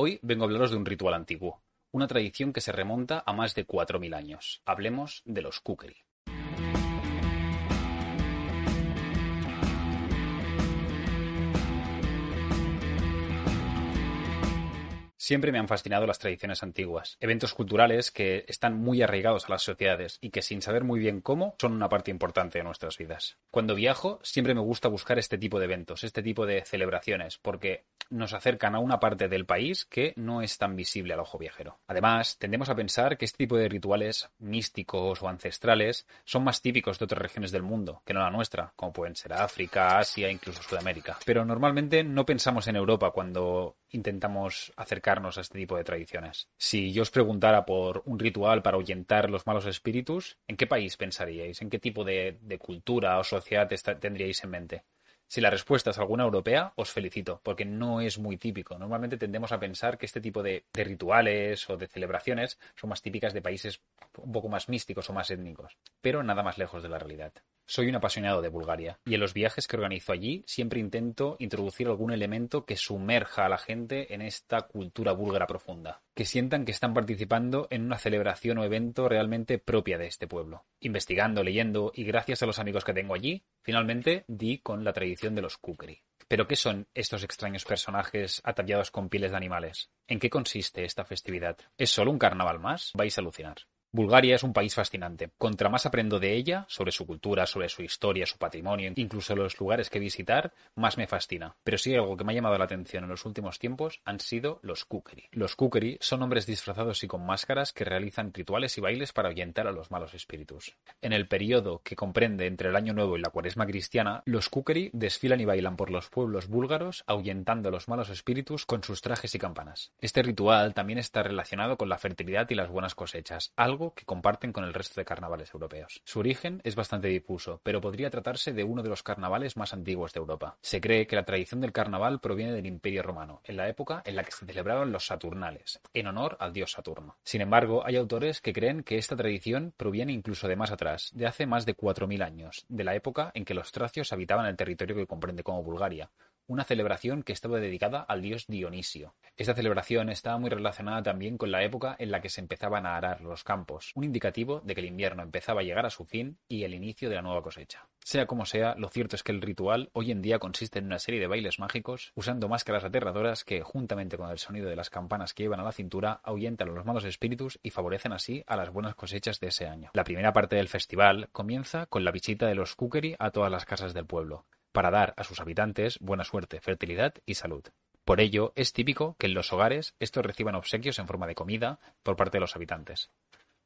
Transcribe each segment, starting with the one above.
Hoy vengo a hablaros de un ritual antiguo, una tradición que se remonta a más de 4.000 años. Hablemos de los kukri. Siempre me han fascinado las tradiciones antiguas, eventos culturales que están muy arraigados a las sociedades y que sin saber muy bien cómo son una parte importante de nuestras vidas. Cuando viajo siempre me gusta buscar este tipo de eventos, este tipo de celebraciones, porque nos acercan a una parte del país que no es tan visible al ojo viajero. Además, tendemos a pensar que este tipo de rituales místicos o ancestrales son más típicos de otras regiones del mundo que no la nuestra, como pueden ser África, Asia, incluso Sudamérica. Pero normalmente no pensamos en Europa cuando intentamos acercarnos a este tipo de tradiciones. Si yo os preguntara por un ritual para ahuyentar los malos espíritus, ¿en qué país pensaríais? ¿En qué tipo de, cultura o sociedad tendríais en mente? Si la respuesta es alguna europea, os felicito, porque no es muy típico. Normalmente tendemos a pensar que este tipo de, de, rituales o de celebraciones son más típicas de países un poco más místicos o más étnicos, pero nada más lejos de la realidad. Soy un apasionado de Bulgaria y en los viajes que organizo allí siempre intento introducir algún elemento que sumerja a la gente en esta cultura búlgara profunda, que sientan que están participando en una celebración o evento realmente propia de este pueblo. Investigando, leyendo y gracias a los amigos que tengo allí, finalmente di con la tradición de los kukri. ¿Pero qué son estos extraños personajes ataviados con pieles de animales? ¿En qué consiste esta festividad? ¿Es solo un carnaval más? Vais a alucinar. Bulgaria es un país fascinante. Contra más aprendo de ella, sobre su cultura, sobre su historia, su patrimonio, incluso los lugares que visitar, más me fascina. Pero sí algo que me ha llamado la atención en los últimos tiempos han sido los kukeri. Los kukeri son hombres disfrazados y con máscaras que realizan rituales y bailes para ahuyentar a los malos espíritus. En el periodo que comprende entre el Año Nuevo y la Cuaresma cristiana, los kukeri desfilan y bailan por los pueblos búlgaros ahuyentando a los malos espíritus con sus trajes y campanas. Este ritual también está relacionado con la fertilidad y las buenas cosechas, que comparten con el resto de carnavales europeos. Su origen es bastante difuso, pero podría tratarse de uno de los carnavales más antiguos de Europa. Se cree que la tradición del carnaval proviene del Imperio Romano, en la época en la que se celebraban los Saturnales, en honor al dios Saturno. Sin embargo, hay autores que creen que esta tradición proviene incluso de más atrás, de hace más de 4.000 años, de la época en que los tracios habitaban el territorio que comprende como Bulgaria, una celebración que estaba dedicada al dios Dionisio. Esta celebración estaba muy relacionada también con la época en la que se empezaban a arar los campos, un indicativo de que el invierno empezaba a llegar a su fin y el inicio de la nueva cosecha. Sea como sea, lo cierto es que el ritual hoy en día consiste en una serie de bailes mágicos usando máscaras aterradoras que, juntamente con el sonido de las campanas que llevan a la cintura, ahuyentan a los malos espíritus y favorecen así a las buenas cosechas de ese año. La primera parte del festival comienza con la visita de los kukeri a todas las casas del pueblo para dar a sus habitantes buena suerte, fertilidad y salud. Por ello, es típico que en los hogares estos reciban obsequios en forma de comida por parte de los habitantes.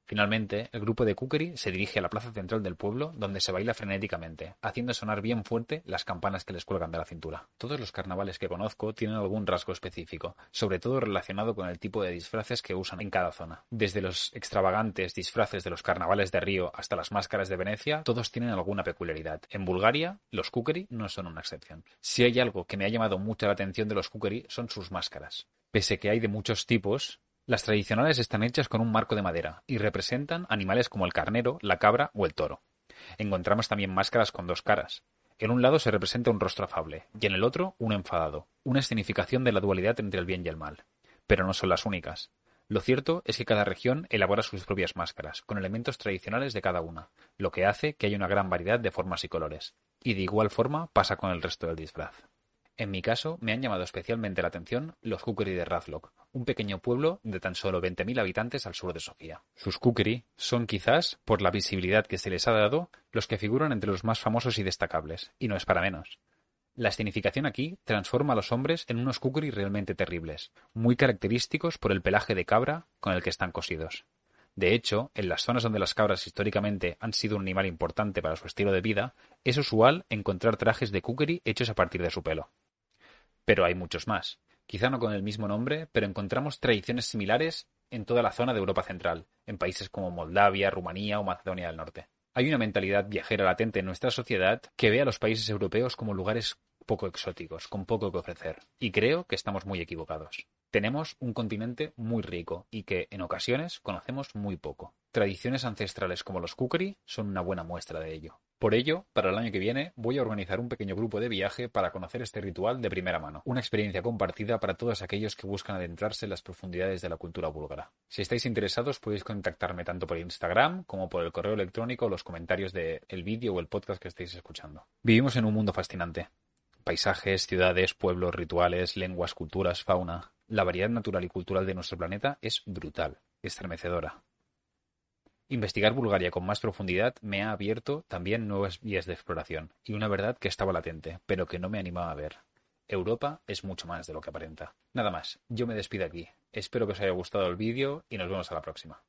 Finalmente, el grupo de Kukeri se dirige a la plaza central del pueblo, donde se baila frenéticamente, haciendo sonar bien fuerte las campanas que les cuelgan de la cintura. Todos los carnavales que conozco tienen algún rasgo específico, sobre todo relacionado con el tipo de disfraces que usan en cada zona. Desde los extravagantes disfraces de los carnavales de Río hasta las máscaras de Venecia, todos tienen alguna peculiaridad. En Bulgaria, los Kukeri no son una excepción. Si hay algo que me ha llamado mucho la atención de los Kukeri son sus máscaras. Pese que hay de muchos tipos, las tradicionales están hechas con un marco de madera y representan animales como el carnero, la cabra o el toro. Encontramos también máscaras con dos caras. En un lado se representa un rostro afable y en el otro un enfadado, una escenificación de la dualidad entre el bien y el mal. Pero no son las únicas. Lo cierto es que cada región elabora sus propias máscaras, con elementos tradicionales de cada una, lo que hace que haya una gran variedad de formas y colores. Y de igual forma pasa con el resto del disfraz. En mi caso, me han llamado especialmente la atención los kukeri de Razlok, un pequeño pueblo de tan solo 20.000 habitantes al sur de Sofía. Sus kukeri son quizás, por la visibilidad que se les ha dado, los que figuran entre los más famosos y destacables, y no es para menos. La escenificación aquí transforma a los hombres en unos kukeri realmente terribles, muy característicos por el pelaje de cabra con el que están cosidos. De hecho, en las zonas donde las cabras históricamente han sido un animal importante para su estilo de vida, es usual encontrar trajes de kukeri hechos a partir de su pelo. Pero hay muchos más. Quizá no con el mismo nombre, pero encontramos tradiciones similares en toda la zona de Europa Central, en países como Moldavia, Rumanía o Macedonia del Norte. Hay una mentalidad viajera latente en nuestra sociedad que ve a los países europeos como lugares poco exóticos, con poco que ofrecer. Y creo que estamos muy equivocados. Tenemos un continente muy rico y que, en ocasiones, conocemos muy poco. Tradiciones ancestrales como los kukri son una buena muestra de ello. Por ello, para el año que viene, voy a organizar un pequeño grupo de viaje para conocer este ritual de primera mano. Una experiencia compartida para todos aquellos que buscan adentrarse en las profundidades de la cultura búlgara. Si estáis interesados, podéis contactarme tanto por Instagram como por el correo electrónico o los comentarios del vídeo o el podcast que estáis escuchando. Vivimos en un mundo fascinante. Paisajes, ciudades, pueblos, rituales, lenguas, culturas, fauna. La variedad natural y cultural de nuestro planeta es brutal, estremecedora. Investigar Bulgaria con más profundidad me ha abierto también nuevas vías de exploración y una verdad que estaba latente, pero que no me animaba a ver. Europa es mucho más de lo que aparenta. Nada más, yo me despido aquí. Espero que os haya gustado el vídeo y nos vemos a la próxima.